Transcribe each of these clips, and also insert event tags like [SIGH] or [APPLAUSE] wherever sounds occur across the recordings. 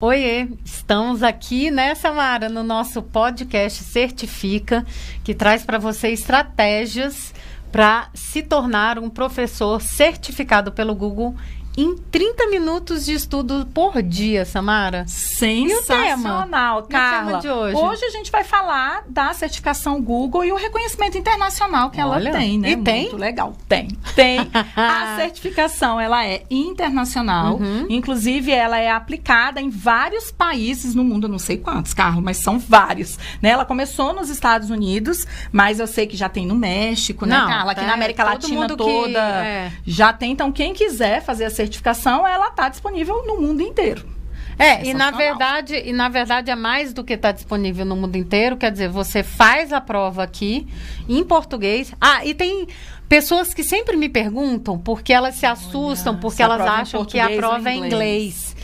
Oiê, estamos aqui, né, Samara, no nosso podcast Certifica, que traz para você estratégias para se tornar um professor certificado pelo Google em 30 minutos de estudo por dia, Samara. Sensacional, Carla. de hoje? hoje a gente vai falar da certificação Google e o reconhecimento internacional que Olha, ela tem, né? e tem? Muito legal. Tem. Tem. [LAUGHS] a certificação, ela é internacional. Uhum. Inclusive, ela é aplicada em vários países no mundo, eu não sei quantos, Carla, mas são vários. Né? Ela começou nos Estados Unidos, mas eu sei que já tem no México, né, Não, Carla? Aqui tá, na América todo Latina mundo que- toda. é. Já tem, então, quem quiser fazer a certificação, ela está disponível no mundo inteiro. É, e na Sensacional. verdade, e na verdade é mais do que está disponível no mundo inteiro, quer dizer, você faz a prova aqui em português. Ah, e tem pessoas que sempre me perguntam porque elas se assustam, porque se a elas é acham que a ou prova é em inglês.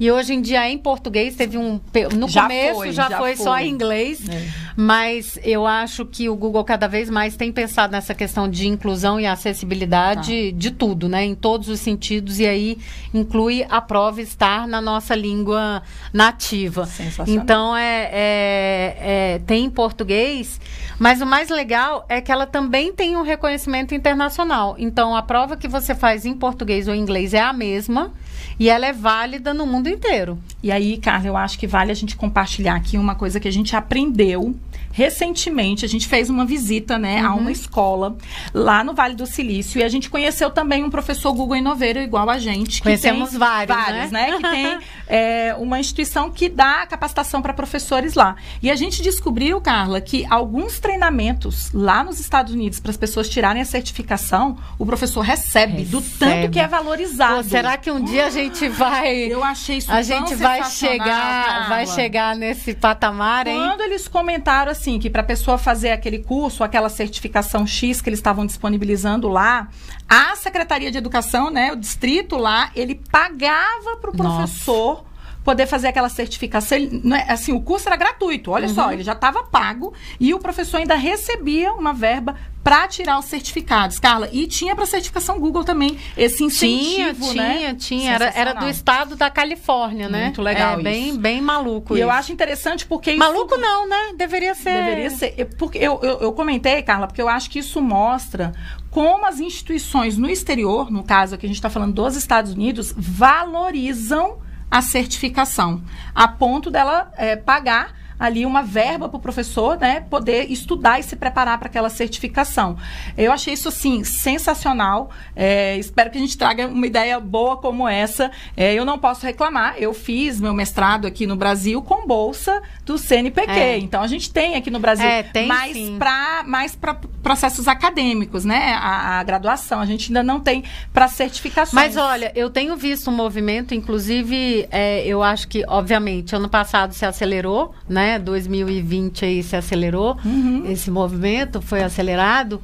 E hoje em dia é em português, teve um no Já começo foi, já, já foi, só em inglês, É. mas eu acho que o Google cada vez mais tem pensado nessa questão de inclusão e acessibilidade Tá. de tudo, né? Em todos os sentidos e aí inclui a prova estar na nossa língua nativa. Então é, é- é- tem em português, mas o mais legal é que ela também tem um reconhecimento internacional. Então a prova que você faz em português ou em inglês é a mesma e ela é válida no mundo inteiro. E aí, Carla, eu acho que vale a gente compartilhar aqui uma coisa que a gente aprendeu recentemente. A gente fez uma visita, né, a Uhum. uma escola lá no Vale do Silício e a gente conheceu também um professor Google Inoveiro igual a gente. que Conhecemos tem vários, vários, né? né? Que tem é, [LAUGHS] uma instituição que dá capacitação para professores lá. E a gente descobriu, Carla, que alguns treinamentos lá nos Estados Unidos para as pessoas tirarem a certificação, o professor recebe, do Recebe. tanto que é valorizado. Pô, será que um dia a gente vai Eu achei isso a gente vai chegar, vai chegar nesse patamar, hein? Quando eles comentaram assim que para a pessoa fazer aquele curso, aquela certificação X que eles estavam disponibilizando lá, a Secretaria de Educação, né, o distrito lá, ele pagava para o professor poder fazer aquela certificação. É, assim, o curso era gratuito, olha Uhum. só, ele já estava pago e o professor ainda recebia uma verba para tirar os certificados, Carla. E tinha para certificação Google também esse Tinha, incentivo, tinha, né? tinha. Era, era do estado da Califórnia, né? Muito legal É, bem, isso. bem maluco E eu isso. acho interessante porque isso Maluco não, né? Deveria ser. Deveria ser. Eu- Porque eu, eu, eu comentei, Carla, porque eu acho que isso mostra como as instituições no exterior, no caso aqui a gente está falando dos Estados Unidos, valorizam a certificação, a ponto dela é, pagar ali uma verba para o professor, né, poder estudar e se preparar para aquela certificação. Eu achei isso assim sensacional. É, espero que a gente traga uma ideia boa como essa. É, eu não posso reclamar. Eu fiz meu mestrado aqui no Brasil com bolsa do CNPq. É. Então a gente tem aqui no Brasil, É, tem mais para mais para processos acadêmicos, né? A, a graduação a gente ainda não tem para certificações. Mas olha, eu tenho visto um movimento, inclusive, é, eu acho que, obviamente, ano passado se acelerou, né? 2020 aí se acelerou, Uhum. esse movimento foi acelerado,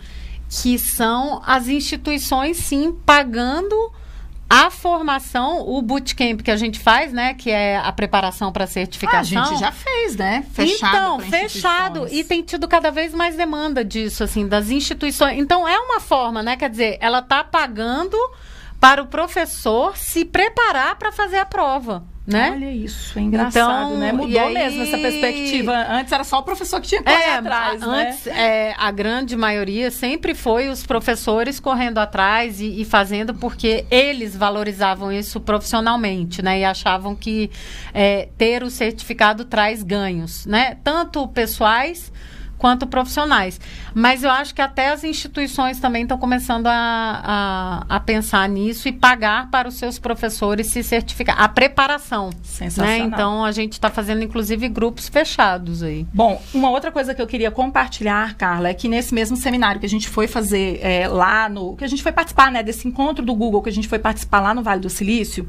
que são as instituições, sim, pagando a formação, o bootcamp que a gente faz, né? Que é a preparação para Ah, a certificação. gente já fez, né? Fechado. Então, fechado. E tem tido cada vez mais demanda disso, assim, das instituições. Então, é uma forma, né? Quer dizer, ela está pagando para o professor se preparar para fazer a prova, né? Olha isso, é engraçado, Então, né? Mudou aí- mesmo essa perspectiva. Antes era só o professor que tinha que correr É, atrás, a- né? antes, é, a grande maioria sempre foi os professores correndo atrás e, e fazendo porque eles valorizavam isso profissionalmente, né? E achavam que é, ter o certificado traz ganhos, né? Tanto pessoais quanto profissionais. Mas eu acho que até as instituições também estão começando a, a, a pensar nisso e pagar para os seus professores se certificar. A preparação. Né? Sensacional. Então a gente está fazendo, inclusive, grupos fechados aí. Bom, uma outra coisa que eu queria compartilhar, Carla, é que nesse mesmo seminário que a gente foi fazer é, lá no. que a gente foi participar, né, desse encontro do Google que a gente foi participar lá no Vale do Silício,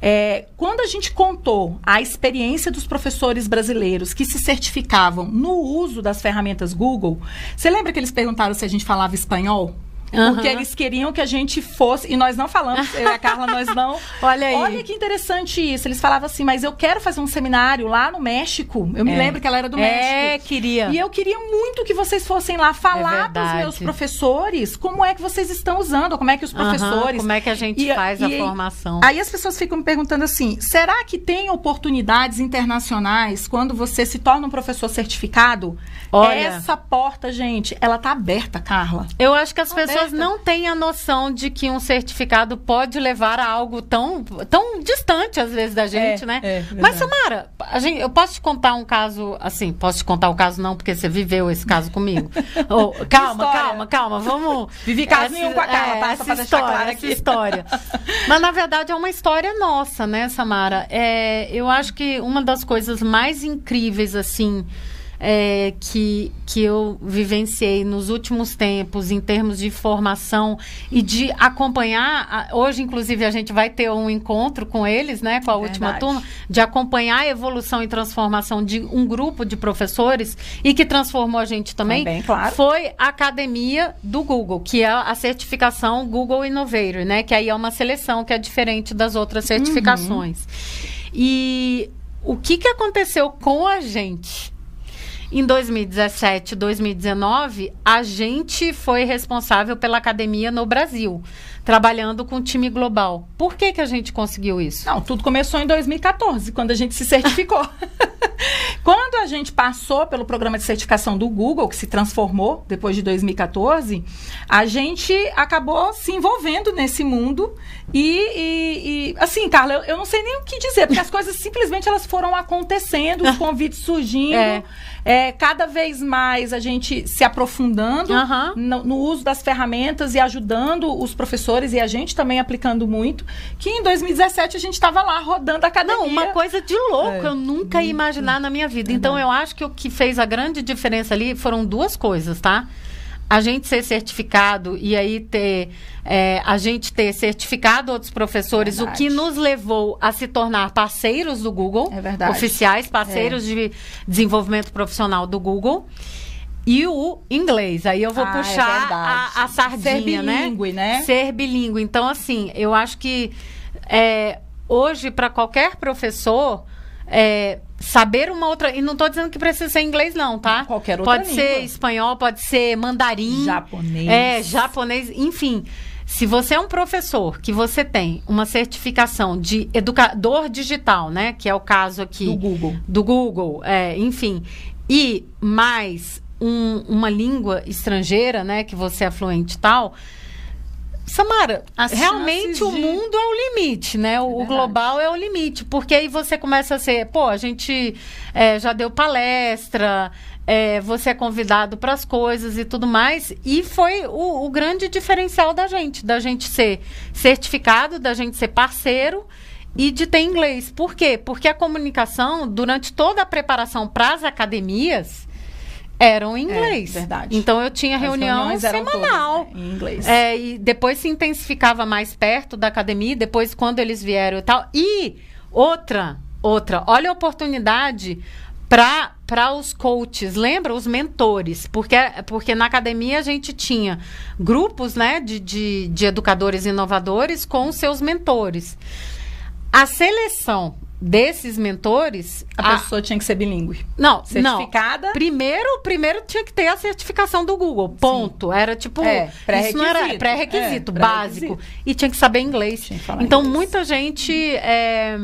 é, quando a gente contou a experiência dos professores brasileiros que se certificavam no uso das ferramentas Google, você lembra que eles perguntaram se a gente falava espanhol? Uhum. Porque eles queriam que a gente fosse, e nós não falamos, eu e a Carla, nós não. [LAUGHS] Olha aí. Olha que interessante isso. Eles falavam assim, mas eu quero fazer um seminário lá no México. Eu me é. lembro que ela era do é, México. É, queria. E eu queria muito que vocês fossem lá falar é para os meus professores como é que vocês estão usando, como é que os professores. Uhum, como é que a gente e, faz e, a formação. Aí as pessoas ficam me perguntando assim: será que tem oportunidades internacionais quando você se torna um professor certificado? Olha, Essa porta, gente, ela tá aberta, Carla. Eu acho que as tá pessoas aberta. não têm a noção de que um certificado pode levar a algo tão, tão distante, às vezes, da gente, é, né? É, Mas, Samara, gente, eu posso te contar um caso, assim, posso te contar o um caso não, porque você viveu esse caso comigo. [LAUGHS] oh, calma, calma, calma, vamos... [LAUGHS] Vivi caso essa, nenhum com a Carla, é, tá? Essa história, essa história. [LAUGHS] Mas, na verdade, é uma história nossa, né, Samara? É, eu acho que uma das coisas mais incríveis, assim é, que, que eu vivenciei nos últimos tempos em termos de formação e de acompanhar. Hoje, inclusive, a gente vai ter um encontro com eles, né, com a Verdade. última turma, de acompanhar a evolução e transformação de um grupo de professores e que transformou a gente também. também claro. Foi a academia do Google, que é a certificação Google Innovator, né, que aí é uma seleção que é diferente das outras certificações. Uhum. E o que, que aconteceu com a gente? Em 2017, 2019, a gente foi responsável pela academia no Brasil, trabalhando com o time global. Por que, que a gente conseguiu isso? Não, tudo começou em 2014, quando a gente se certificou. [LAUGHS] Quando a gente passou pelo programa de certificação do Google, que se transformou depois de 2014, a gente acabou se envolvendo nesse mundo e, e, e assim, Carla, eu, eu, não sei nem o que dizer, porque as coisas simplesmente elas foram acontecendo, os [LAUGHS] convites surgindo. É. É, cada vez mais a gente se aprofundando uhum. no, no, uso das ferramentas e ajudando os professores e a gente também aplicando muito. Que em 2017 a gente estava lá rodando a academia. Não, uma coisa de louco, é. eu nunca ia imaginar na minha vida. Então eu acho que o que fez a grande diferença ali foram duas coisas, tá? A gente ser certificado e aí ter é, a gente ter certificado outros professores, verdade. o que nos levou a se tornar parceiros do Google, é oficiais, parceiros é. de desenvolvimento profissional do Google. E o inglês. Aí eu vou ah, é puxar a, a, sardinha, Ser né? bilíngue, né? Ser bilíngue. Então, assim, eu acho que é, hoje, para qualquer professor, é, saber uma outra. E não estou dizendo que precisa ser inglês, não, tá? Qualquer outra Pode língua. ser espanhol, pode ser mandarim. Japonês. É, japonês, enfim. Se você é um professor que você tem uma certificação de educador digital, né? Que é o caso aqui. Do Google. Do Google, é, enfim. E mais um, uma língua estrangeira, né? Que você é fluente e tal Samara, As realmente o mundo é o limite, né? O, é o, global é o limite, porque aí você começa a ser, pô, a gente é, já deu palestra, é, você é convidado para as coisas e tudo mais, e foi o, o, grande diferencial da gente, da gente ser certificado, da gente ser parceiro e de ter inglês. Por quê? Porque a comunicação, durante toda a preparação para as academias, eram em é, inglês. É, verdade. Então eu tinha reunião semanal. Todas, né, em inglês. É, e depois se intensificava mais perto da academia, depois quando eles vieram e tal. E outra, outra, olha a oportunidade para os coaches, lembra? Os mentores. Porque, porque na academia a gente tinha grupos né, de, de, de educadores inovadores com seus mentores. A seleção desses mentores. A, a, pessoa tinha que ser bilíngue. Não, certificada. Não. Primeiro, primeiro tinha que ter a certificação do Google. Ponto. Sim. Era tipo. É, isso não era pré-requisito, é, básico. Pré e tinha que saber inglês. então, inglês. muita gente é,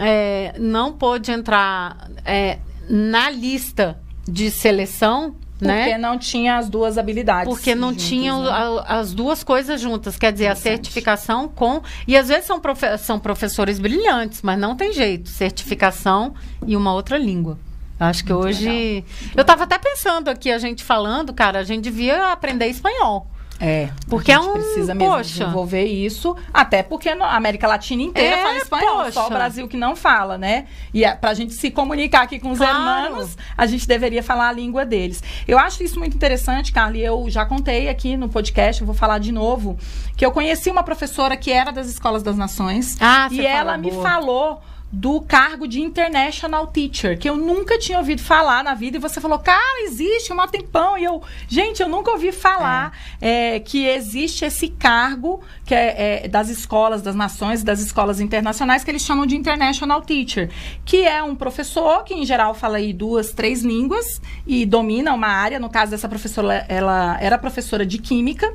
é, não pôde entrar é, na lista de seleção porque né? não tinha as duas habilidades. Porque não juntas, tinham né? as duas coisas juntas. Quer dizer, a certificação com. E às vezes são, profe são professores brilhantes, mas não tem jeito. Certificação e uma outra língua. Acho que Muito hoje. Legal. Eu estava até pensando aqui, a gente falando, cara, a gente devia aprender espanhol. É, porque a gente é um, precisa mesmo poxa. desenvolver isso, até porque a América Latina inteira é, fala espanhol, poxa. só o Brasil que não fala, né? E é, para a gente se comunicar aqui com os claro. hermanos, a gente deveria falar a língua deles. Eu acho isso muito interessante, Carly, eu já contei aqui no podcast, eu vou falar de novo, que eu conheci uma professora que era das Escolas das Nações ah, e ela me falou do cargo de International Teacher, que eu nunca tinha ouvido falar na vida. E você falou, cara, existe um tempão. E eu, gente, eu nunca ouvi falar é. É, que existe esse cargo que é, é, das escolas, das nações, das escolas internacionais, que eles chamam de International Teacher, que é um professor que, em geral, fala aí duas, três línguas e domina uma área. No caso dessa professora, ela era professora de Química.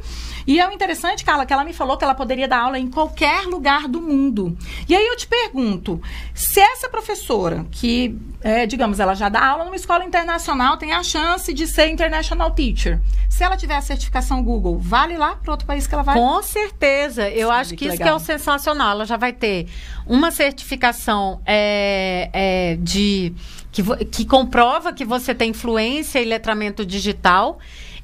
E é o interessante, Carla, que ela me falou que ela poderia dar aula em qualquer lugar do mundo. E aí eu te pergunto, se essa professora, que, é, digamos, ela já dá aula numa escola internacional, tem a chance de ser international teacher. Se ela tiver a certificação Google, vale lá para outro país que ela vai? Com certeza. Eu acho que, que isso que é o sensacional. Ela já vai ter uma certificação é, é, de que, que comprova que você tem influência e letramento digital.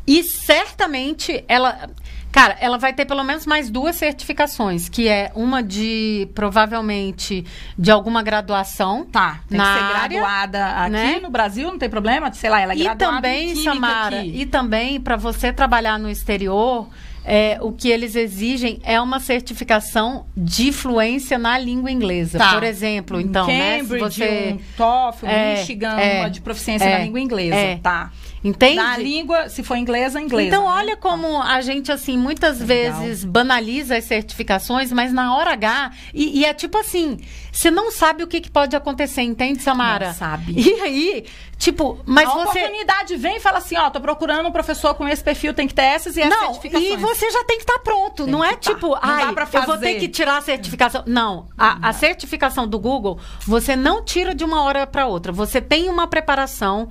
E certamente ela. Cara, ela vai ter pelo menos mais duas certificações, que é uma de provavelmente de alguma graduação. Tá, tem na que ser área, graduada aqui né? no Brasil, não tem problema, sei lá, ela é e graduada também, em Samara, aqui. e também para você trabalhar no exterior, é, o que eles exigem é uma certificação de fluência na língua inglesa. Tá. Por exemplo, então, né, se Cambridge, você um TOEFL, É, Michigan, é, uma de proficiência é, na língua inglesa, é. tá? Entende? Na língua, se for inglesa, inglesa. Então, né? olha como a gente, assim, muitas Legal. vezes banaliza as certificações, mas na hora H, e, e é tipo assim, você não sabe o que, que pode acontecer, entende, Samara? Não sabe. E aí, tipo, mas a você. oportunidade vem e fala assim, ó, tô procurando um professor com esse perfil, tem que ter essas e essas Não, certificações. e você já tem que estar pronto. Tem não é tá. tipo, Não ai, eu vou ter que tirar a certificação. Não, a, a certificação do Google, você não tira de uma hora para outra. Você tem uma preparação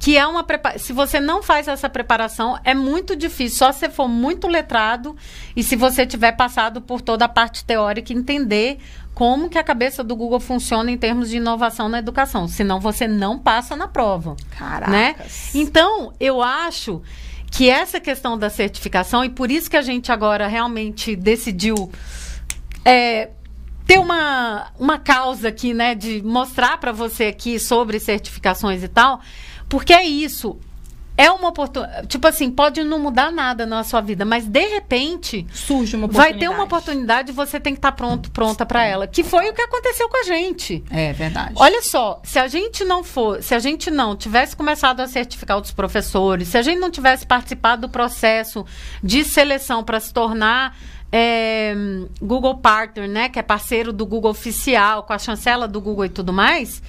que é uma preparação. Você não faz essa preparação, é muito difícil. Só se você for muito letrado e se você tiver passado por toda a parte teórica entender como que a cabeça do Google funciona em termos de inovação na educação. Senão você não passa na prova Caracas. né? Então, eu acho que essa questão da certificação, e por isso que a gente agora realmente decidiu é, ter uma, uma causa aqui, né, de mostrar para você aqui sobre certificações e tal, porque é isso. É uma oportunidade. Tipo assim, pode não mudar nada na sua vida, mas de repente Surge uma vai oportunidade. ter uma oportunidade e você tem que estar pronto, pronta para ela. Que foi o que aconteceu com a gente. É verdade. Olha só, se a gente não for, se a gente não tivesse começado a certificar outros professores, se a gente não tivesse participado do processo de seleção para se tornar é, Google Partner, né, que é parceiro do Google oficial, com a chancela do Google e tudo mais,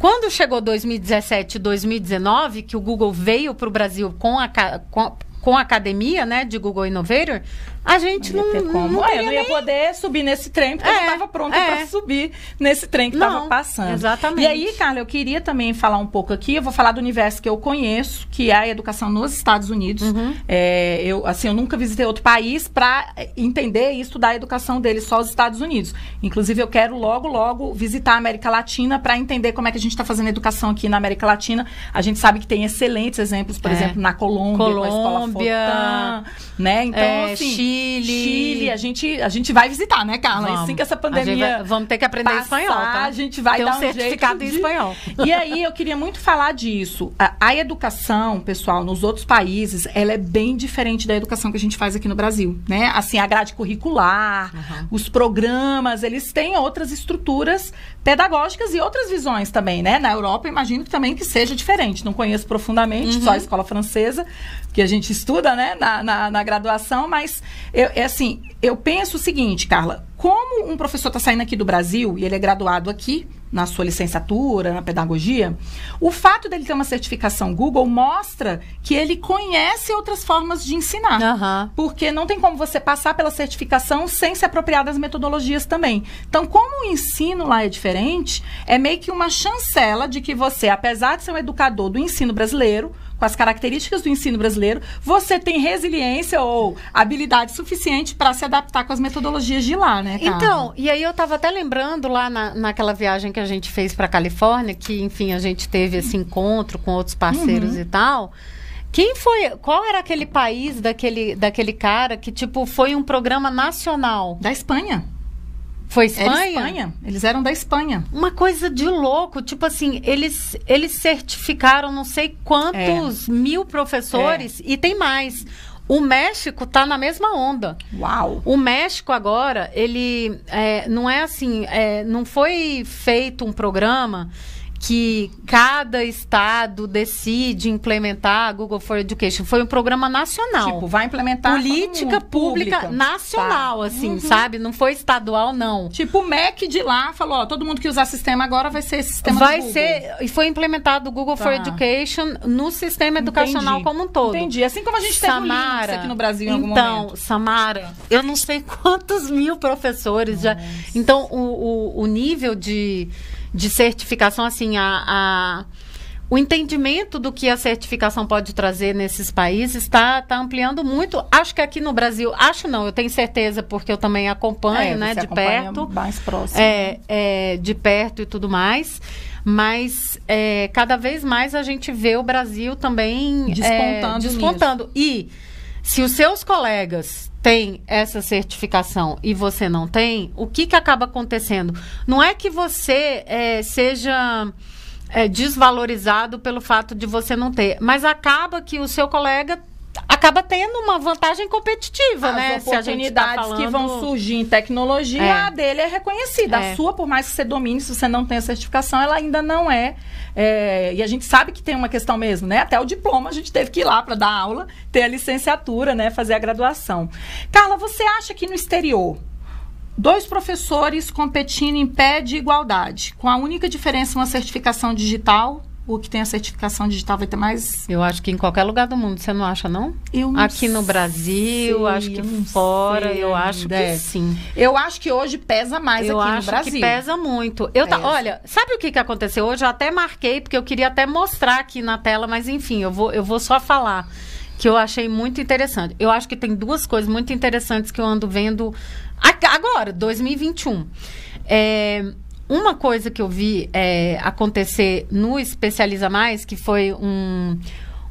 quando chegou 2017 e 2019, que o Google veio para o Brasil com a, com, com a academia, né, de Google Innovator, a gente Não não, ia ter como. não É, teria eu não ia nem- poder subir nesse trem, porque eu É, não estava pronta é. para subir nesse trem que Não, estava passando. exatamente. E aí, Carla, eu queria também falar um pouco aqui, eu vou falar do universo que eu conheço, que é a educação nos Estados Unidos. Uhum. É, eu, assim, eu nunca visitei outro país para entender e estudar a educação deles, só os Estados Unidos. Inclusive, eu quero logo, logo visitar a América Latina para entender como é que a gente está fazendo educação aqui na América Latina. A gente sabe que tem excelentes exemplos, por É. exemplo, na Colômbia, com a Escola Colômbia, Fortran, né? Então, é, assim, Chile. Chile, a gente, a gente vai visitar, né, Carla? Vamos. Assim que essa pandemia. vai- vamos ter que aprender passar, espanhol, tá? A gente vai Tem dar um um certificado jeito em de- espanhol. [LAUGHS] E aí, eu queria muito falar disso. A, a educação, pessoal, nos outros países, ela é bem diferente da educação que a gente faz aqui no Brasil, né? Assim, a grade curricular, os programas, eles têm outras estruturas pedagógicas e outras visões também, né? Na Europa, imagino que também que seja diferente. Não conheço profundamente, Uhum. só a escola francesa, que a gente estuda, né, na, na, na graduação, mas eu, é assim, eu penso o seguinte, Carla, como um professor está saindo aqui do Brasil e ele é graduado aqui, na sua licenciatura, na pedagogia, o fato dele ter uma certificação Google mostra que ele conhece outras formas de ensinar. Aham. Porque não tem como você passar pela certificação sem se apropriar das metodologias também. Então, como o ensino lá é diferente, é meio que uma chancela de que você, apesar de ser um educador do ensino brasileiro, com as características do ensino brasileiro, você tem resiliência ou habilidade suficiente para se adaptar com as metodologias de lá, né? Carla? Então, e aí eu tava até lembrando lá na, naquela viagem que a gente fez pra Califórnia, que, enfim, a gente teve esse encontro com outros parceiros Uhum. e tal. Quem foi, qual era aquele país daquele, daquele cara que, tipo, foi um programa nacional? da Espanha. Foi Espanha? Era Espanha. Eles eram da Espanha. Uma coisa de louco, tipo assim, eles, eles certificaram não sei quantos É. mil professores e tem mais. O México está na mesma onda. Uau! O México agora, ele é, não é assim, é, não foi feito um programa que cada estado decide implementar a Google for Education. Foi um programa nacional. Tipo, vai implementar política mundo, pública, pública. nacional, Tá. assim, Uhum. sabe? Não foi estadual, não. Tipo, o MEC de lá falou, ó, todo mundo que usar sistema agora vai ser sistema Vai ser e foi implementado o Google for Tá. Education no sistema educacional Entendi. como um todo. Entendi. Assim como a gente teve o Linux aqui no Brasil em algum então, momento. Samara, eu não sei [LAUGHS] quantos mil professores já. Então, o, o, o nível de, de certificação, assim, a, a- o entendimento do que a certificação pode trazer nesses países está tá ampliando muito. Acho que aqui no Brasil, acho não, eu tenho certeza, porque eu também acompanho, É, né, de perto. Mais próximo. É, é, de perto e tudo mais. Mas é, cada vez mais a gente vê o Brasil também é, Despontando despontando. E se os seus colegas têm essa certificação e você não tem, o que, que acaba acontecendo? Não é que você é, seja é, desvalorizado pelo fato de você não ter, mas acaba que o seu colega acaba tendo uma vantagem competitiva, As né? Se a gente tá oportunidades que vão surgir em tecnologia, É. a dele é reconhecida. É. A sua, por mais que você domine, se você não tem a certificação, ela ainda não é. É, E a gente sabe que tem uma questão mesmo, né? Até o diploma a gente teve que ir lá para dar aula, ter a licenciatura, né? Fazer a graduação. Carla, você acha que no exterior dois professores competindo em pé de igualdade, com a única diferença uma certificação digital, o que tem a certificação digital vai ter mais Eu acho que em qualquer lugar do mundo, você não acha, não? Eu não Aqui no Brasil, sei, acho que eu fora, sei eu acho que é. sim. Eu acho que hoje pesa mais eu aqui acho no Brasil. que pesa muito. Eu Pesa. olha, sabe o que, que aconteceu hoje? Eu até marquei, porque eu queria até mostrar aqui na tela, mas enfim, eu vou, eu vou só falar que eu achei muito interessante. Eu acho que tem duas coisas muito interessantes que eu ando vendo ag- agora, 2021. É, uma coisa que eu vi é, acontecer no Especializa Mais, que foi um,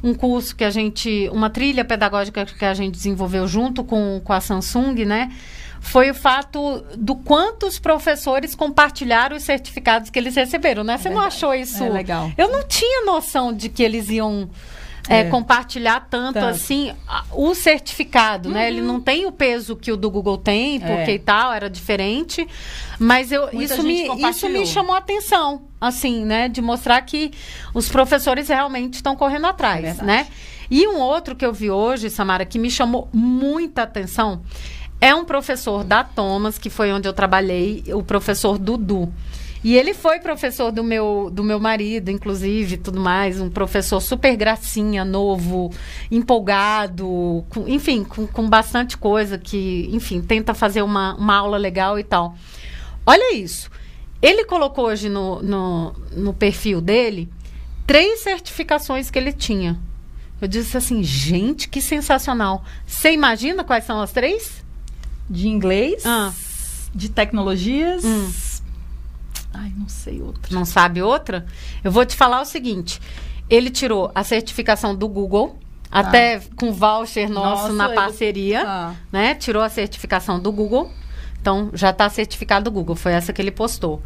um curso que a gente, uma trilha pedagógica que a gente desenvolveu junto com, com a Samsung, né? Foi o fato do quanto os professores compartilharam os certificados que eles receberam, né? Você não verdade. achou isso? É legal. Eu não tinha noção de que eles iam é, É. compartilhar tanto, Tanto. assim o certificado, né? Ele não tem o peso que o do Google tem, porque É. e tal, era diferente. Mas eu, Muita isso, me, isso me chamou a atenção, assim, né? De mostrar que os professores realmente estão correndo É atrás, verdade. né? E um outro que eu vi hoje, Samara, que me chamou muita atenção, é um professor da Thomas, que foi onde eu trabalhei, o professor Dudu. E ele foi professor do meu, do meu marido, inclusive, tudo mais, um professor super gracinha, novo, empolgado, com- enfim, com, com bastante coisa que, enfim, tenta fazer uma, uma aula legal e tal. Olha isso. Ele colocou hoje no, no, no perfil dele três certificações que ele tinha. Eu disse assim, gente, que sensacional. Você imagina quais são as três? De inglês, Ah. de tecnologias. Hum. Ai, não sei outra. Não sabe outra? Eu vou te falar o seguinte: ele tirou a certificação do Google, até com voucher nosso Nossa, na eu- parceria, Ah. né? Tirou a certificação do Google. Então, já está certificado do Google. Foi essa que ele postou.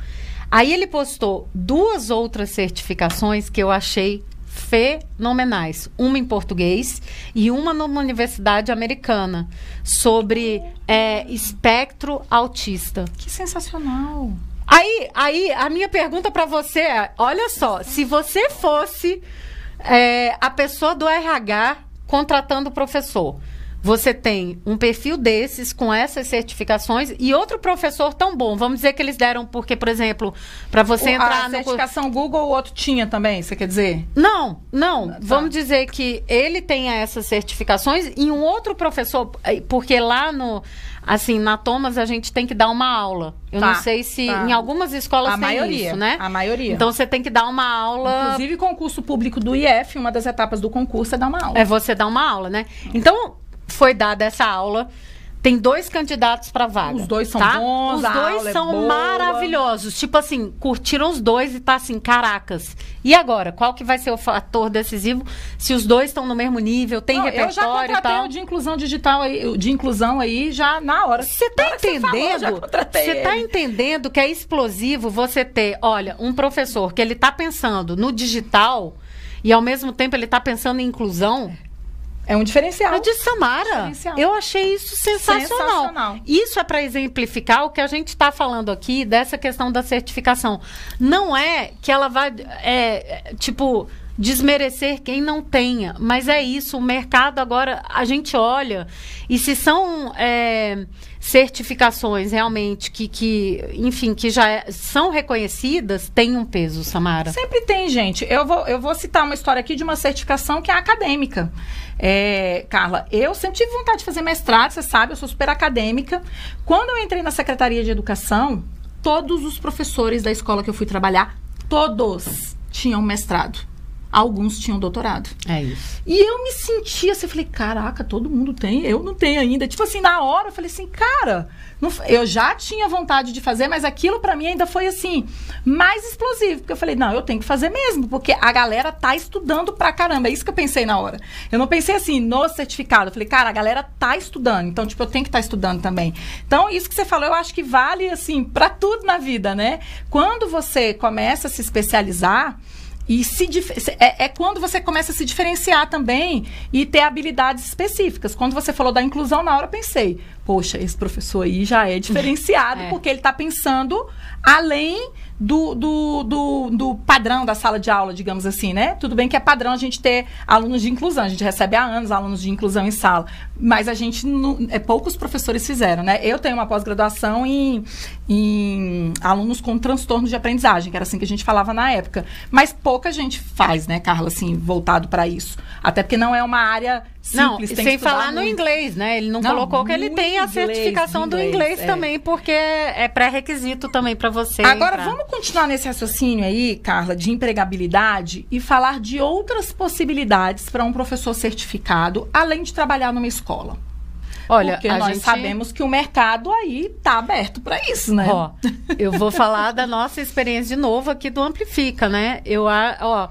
Aí ele postou duas outras certificações que eu achei fenomenais. Uma em português e uma numa universidade americana sobre é, espectro autista. Que sensacional. Aí, aí a minha pergunta para você é: olha só, se você fosse é, a pessoa do RH contratando o professor, você tem um perfil desses com essas certificações e outro professor tão bom. Vamos dizer que eles deram porque, por exemplo, para você O- entrar a no certificação Google, o outro tinha também, você quer dizer? não, não. Tá. Vamos dizer que ele tenha essas certificações e um outro professor, eh, porque lá no, assim, na Thomas a gente tem que dar uma aula. Eu Tá, não sei se tá. em algumas escolas a tem maioria, isso, né? A maioria. Então você tem que dar uma aula. Inclusive, concurso público do IF, uma das etapas do concurso é dar uma aula. É você dar uma aula, né? Então foi dada essa aula. Tem dois candidatos para vaga. Os dois são tá? bons, Os dois é são boa. maravilhosos. Tipo assim, curtiram os dois e tá assim, caracas. E agora, qual que vai ser o fator decisivo se os dois estão no mesmo nível, tem Não, eu já repertório e contratei tal? o de inclusão digital aí, de inclusão aí já na hora. Você tá hora eu já entendendo? contratei Você tá entendendo que é explosivo você ter, olha, um professor que ele tá pensando no digital e ao mesmo tempo ele tá pensando em inclusão? É um diferencial. Eu disse, Samara, Diferencial. eu achei isso sensacional. Sensacional. Isso é para exemplificar o que a gente está falando aqui dessa questão da certificação. Não é que ela vai, é, é, tipo, desmerecer quem não tenha, mas é isso. O mercado agora, a gente olha e se são é, certificações realmente que, que, enfim, que já é- são reconhecidas, tem um peso, Samara. Sempre tem, gente. Eu vou, eu vou citar uma história aqui de uma certificação que é acadêmica. É, Carla, eu sempre tive vontade de fazer mestrado, você sabe, eu sou super acadêmica. Quando eu entrei na Secretaria de Educação, todos os professores da escola que eu fui trabalhar, todos tinham mestrado. Alguns tinham doutorado. É isso. E eu me sentia assim, eu falei, caraca, todo mundo tem, eu não tenho ainda. Tipo assim, na hora eu falei assim, cara, não eu já tinha vontade de fazer, mas aquilo pra mim ainda foi assim, mais explosivo. Porque eu falei, não, eu tenho que fazer mesmo, porque a galera tá estudando pra caramba. É isso que eu pensei na hora. Eu não pensei assim, no certificado. Eu falei, cara, a galera tá estudando, então, tipo, eu tenho que estar estudando também. Então, isso que você falou, eu acho que vale, assim, pra tudo na vida, né? Quando você começa a se especializar, e se é, é quando você começa a se diferenciar também e ter habilidades específicas. Quando você falou da inclusão, na hora eu pensei, poxa, esse professor aí já é diferenciado, [LAUGHS] É. porque ele está pensando além do, do, do, do padrão da sala de aula, digamos assim, né? Tudo bem que é padrão a gente ter alunos de inclusão, a gente recebe há anos alunos de inclusão em sala, mas a gente, não, é, poucos professores fizeram, né? Eu tenho uma pós-graduação em, em alunos com transtorno de aprendizagem, que era assim que a gente falava na época, mas pouca gente faz, né, Carla, assim, voltado para isso. Até porque não é uma área Não, simples, que sem falar no muito. inglês, né? Ele não, Não, colocou que ele tem a inglês, certificação do inglês, inglês é. também, porque é pré-requisito também para você. Agora, entrar. vamos continuar nesse raciocínio aí, Carla, de empregabilidade e falar de outras possibilidades para um professor certificado, além de trabalhar numa escola. Olha, Porque a nós gente... sabemos que o mercado aí tá aberto para isso, né? Ó, eu vou falar da nossa experiência de novo aqui do Amplifica, né? Eu, ó,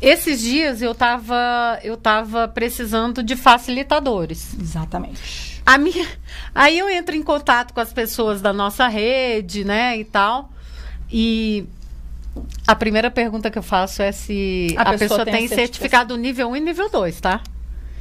esses dias eu tava, eu tava precisando de facilitadores. Exatamente. A minha, aí eu entro em contato com as pessoas da nossa rede, né, e tal. E a primeira pergunta que eu faço é se A a, pessoa pessoa, tem tem certificação. certificado nível 1 e nível 2, tá?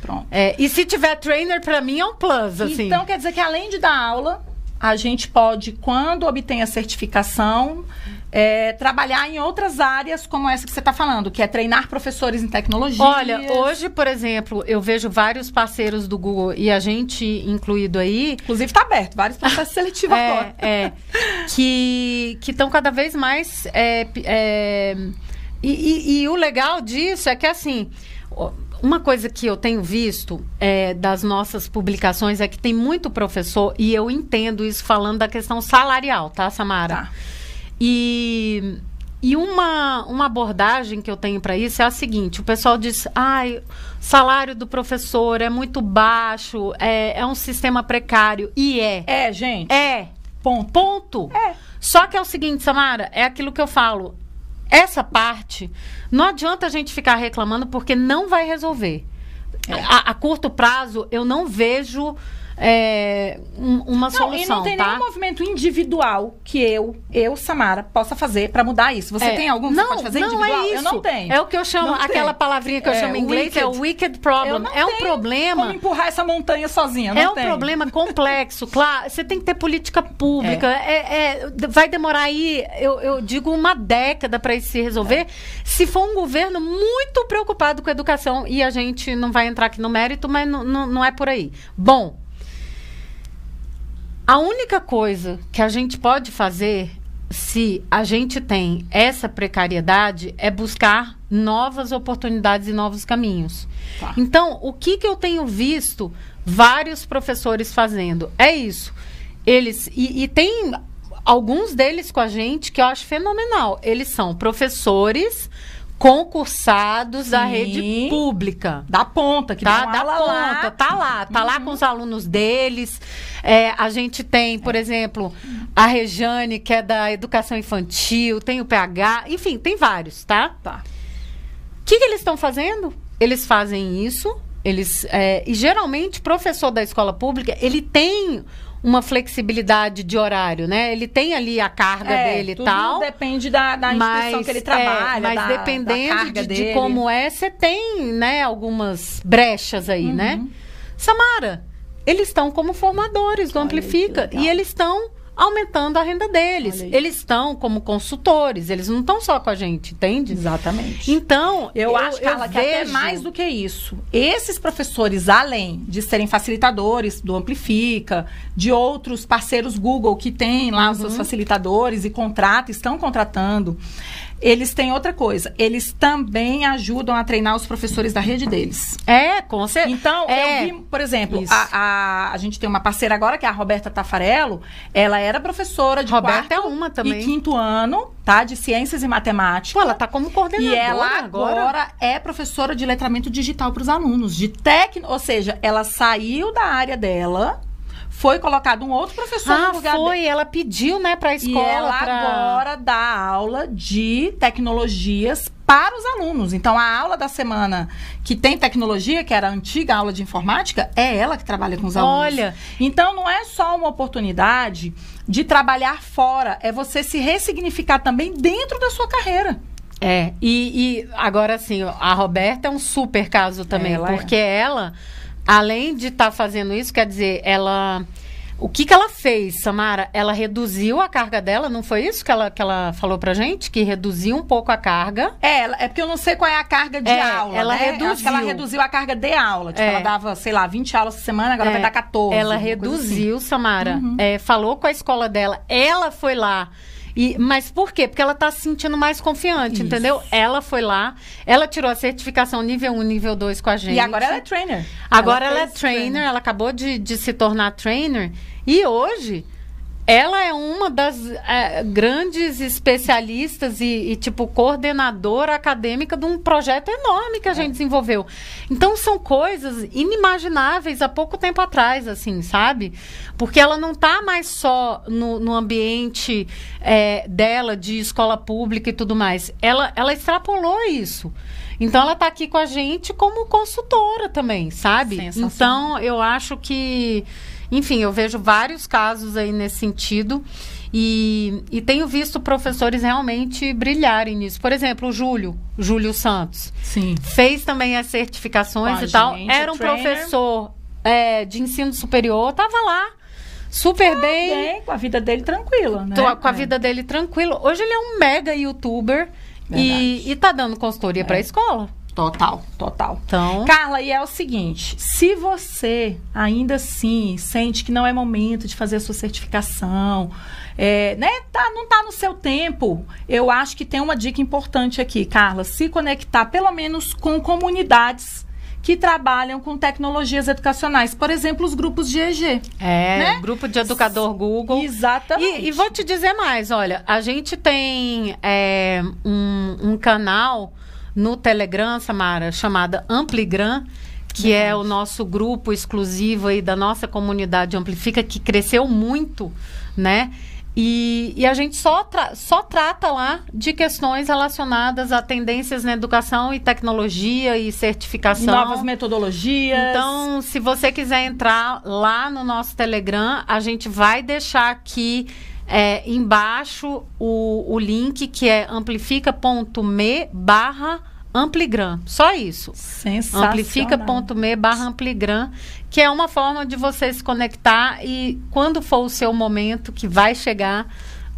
Pronto. É, e se tiver trainer, pra mim é um plus, assim. Então, quer dizer que além de dar aula, a gente pode, quando obtém a certificação, é, trabalhar em outras áreas como essa que você está falando, que é treinar professores em tecnologia. Olha, hoje, por exemplo, eu vejo vários parceiros do Google e a gente incluído aí, Inclusive está aberto, vários processos [LAUGHS] seletivos agora. é, é, que estão cada vez mais. é, é, e, e- e o legal disso é que, assim, uma coisa que eu tenho visto é, das nossas publicações é que tem muito professor, e eu entendo isso falando da questão salarial, tá, Samara? Tá. E, e uma, uma abordagem que eu tenho para isso é a seguinte: o pessoal diz, ai, o salário do professor é muito baixo, é, é um sistema precário. E é. É, gente. É. Ponto. Ponto. É. Só que é o seguinte, Samara, é aquilo que eu falo. Essa parte, não adianta a gente ficar reclamando porque não vai resolver. É. A, a curto prazo, eu não vejo é, um- uma Não, solução, e não tem tá? nenhum movimento individual que eu, eu, Samara, possa fazer para mudar isso. Você É, tem algum que não, você pode fazer não individual? É isso. Eu não tenho. É o que eu chamo, Não aquela tenho. palavrinha que eu É, chamo em inglês, é o wicked problem. não É um problema. Como empurrar essa montanha sozinha. Não É um tenho. problema [LAUGHS] complexo, claro. Você tem que ter política pública. É. é- vai demorar aí, eu, eu digo, uma década para isso se resolver. Se for um governo muito preocupado com a educação, e a gente não vai entrar aqui no mérito, mas não, não é por aí. Bom, a única coisa que a gente pode fazer se a gente tem essa precariedade é buscar novas oportunidades e novos caminhos. Tá. Então, o que, que eu tenho visto vários professores fazendo? É isso. Eles. E, e tem alguns deles com a gente que eu acho fenomenal. Eles são professores concursados da Sim. rede pública Da ponta, que tá da ponta, lá. Uhum. tá lá, tá lá com os alunos deles. É, a gente tem, por exemplo, a Rejane, que é da educação infantil, tem o PH, enfim, tem vários, tá? Tá. O que, que eles estão fazendo? Eles fazem isso, eles é, e geralmente professor da escola pública ele tem uma flexibilidade de horário, né? Ele tem ali a carga É, dele e tal. depende da, da instituição Mas, que ele é, trabalha, mas da, dependendo da carga de, de como é, você tem, né, algumas brechas aí, né? Uhum. Samara, eles estão como formadores do Olha Amplifica e eles estão aumentando a renda deles. Eles estão como consultores, eles não estão só com a gente, entende? Exatamente. Então, Eu, acho, Carla, que até vejo- mais do que isso. Esses professores, além de serem facilitadores do Amplifica, de outros parceiros Google que têm lá os Uhum. seus facilitadores e contratam, estão contratando, eles têm outra coisa. Eles também ajudam a treinar os professores da rede deles. É, com certeza. Então, é, eu vi, por exemplo, a, a, a gente tem uma parceira agora, que é a Roberta Tafarello. Ela era professora de Roberta quarto é uma também. e quinto ano, tá? De ciências e matemática. Pô, ela tá como coordenadora E ela agora. agora, é professora de letramento digital para os alunos, de técnico, ou seja, ela saiu da área dela, foi colocado um outro professor Ah, no lugar foi, ela pediu, né, pra E escola. ela pra... agora dá aula de tecnologias para os alunos. Então, a aula da semana que tem tecnologia, que era a antiga aula de informática, é ela que trabalha com os alunos. Olha. Então, não é só uma oportunidade de trabalhar fora, é você se ressignificar também dentro da sua carreira. É, e, e agora assim, a Roberta é um super caso também, Ela é. porque ela, além de estar fazendo isso, quer dizer, ela. O que, que ela fez, Samara? Ela reduziu a carga dela, não foi isso que ela, que ela falou pra gente? Que reduziu um pouco a carga. É, é porque eu não sei qual é a carga de É, aula. ela né? Eu Acho que ela reduziu. reduziu a carga de aula. Tipo, É. ela dava, sei lá, 20 aulas por semana, agora É, vai dar 14. Ela assim. Uhum. reduziu, Samara. é, falou com a escola dela. Ela foi lá. E, mas por quê? Porque ela tá se sentindo mais confiante, Isso. entendeu? Ela foi lá, ela tirou a certificação nível 1, nível 2 com a gente. E agora ela é trainer. Agora ela, é fez trainer, ela acabou de, de se tornar trainer. E hoje, ela é uma das é, grandes especialistas e, e, tipo, coordenadora acadêmica de um projeto enorme que a gente desenvolveu. Então, são coisas inimagináveis há pouco tempo atrás, assim, sabe? Porque ela não tá mais só no, no ambiente é, dela, de escola pública e tudo mais. Ela, ela extrapolou isso. Então, ela tá aqui com a gente como consultora também, sabe? Então, eu acho que, enfim, eu vejo vários casos aí nesse sentido. E, e tenho visto professores realmente brilharem nisso. Por exemplo, o Júlio, Júlio Santos, Sim. fez também as certificações a e tal. gente, Era um trainer. professor é, de ensino superior, tava lá, super bem, Bem, com a vida dele tranquila, né? tô com a É. vida dele tranquilo. Hoje ele é um mega youtuber e, Verdade. e tá dando consultoria pra escola. Total, total. Então, Carla, e é o seguinte: se você ainda assim sente que não é momento de fazer a sua certificação, é, né, tá, não tá no seu tempo, eu acho que tem uma dica importante aqui, Carla: se conectar pelo menos com comunidades que trabalham com tecnologias educacionais, por exemplo, os grupos de EG. é, né? grupo de educador Google. Exatamente. E, e vou te dizer mais, olha, a gente tem é, um, um canal no Telegram, Samara, chamada Ampligram, que é o nosso grupo exclusivo aí da nossa comunidade Amplifica, que cresceu muito, né? E, e a gente só, tra- só trata lá de questões relacionadas a tendências na educação e tecnologia e certificação. Novas metodologias. Então, se você quiser entrar lá no nosso Telegram, a gente vai deixar aqui é, embaixo o, o link que é amplifica.me barra ampligram. Só isso. Amplifica.me barra ampligram, que é uma forma de você se conectar e quando for o seu momento, que vai chegar,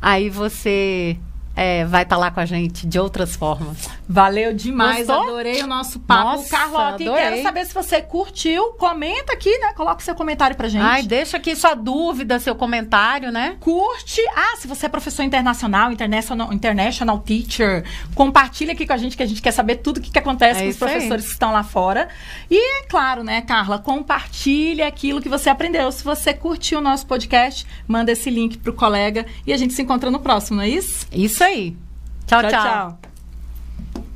aí você é, vai estar lá com a gente de outras formas. Valeu demais, Gostou? adorei o nosso papo. Nossa, Carlote, adorei. quero saber se você curtiu. Comenta aqui, né? Coloca seu comentário pra gente. Ai, deixa aqui sua dúvida, seu comentário, né? Curte. Ah, se você é professor internacional, international, international teacher, compartilha aqui com a gente que a gente quer saber tudo o que, que acontece É com os isso aí. professores que estão lá fora. E é claro, né, Carla, compartilha aquilo que você aprendeu. Se você curtiu o nosso podcast, manda esse link pro colega e a gente se encontra no próximo, não é isso? Isso aí. tchau. tchau. tchau.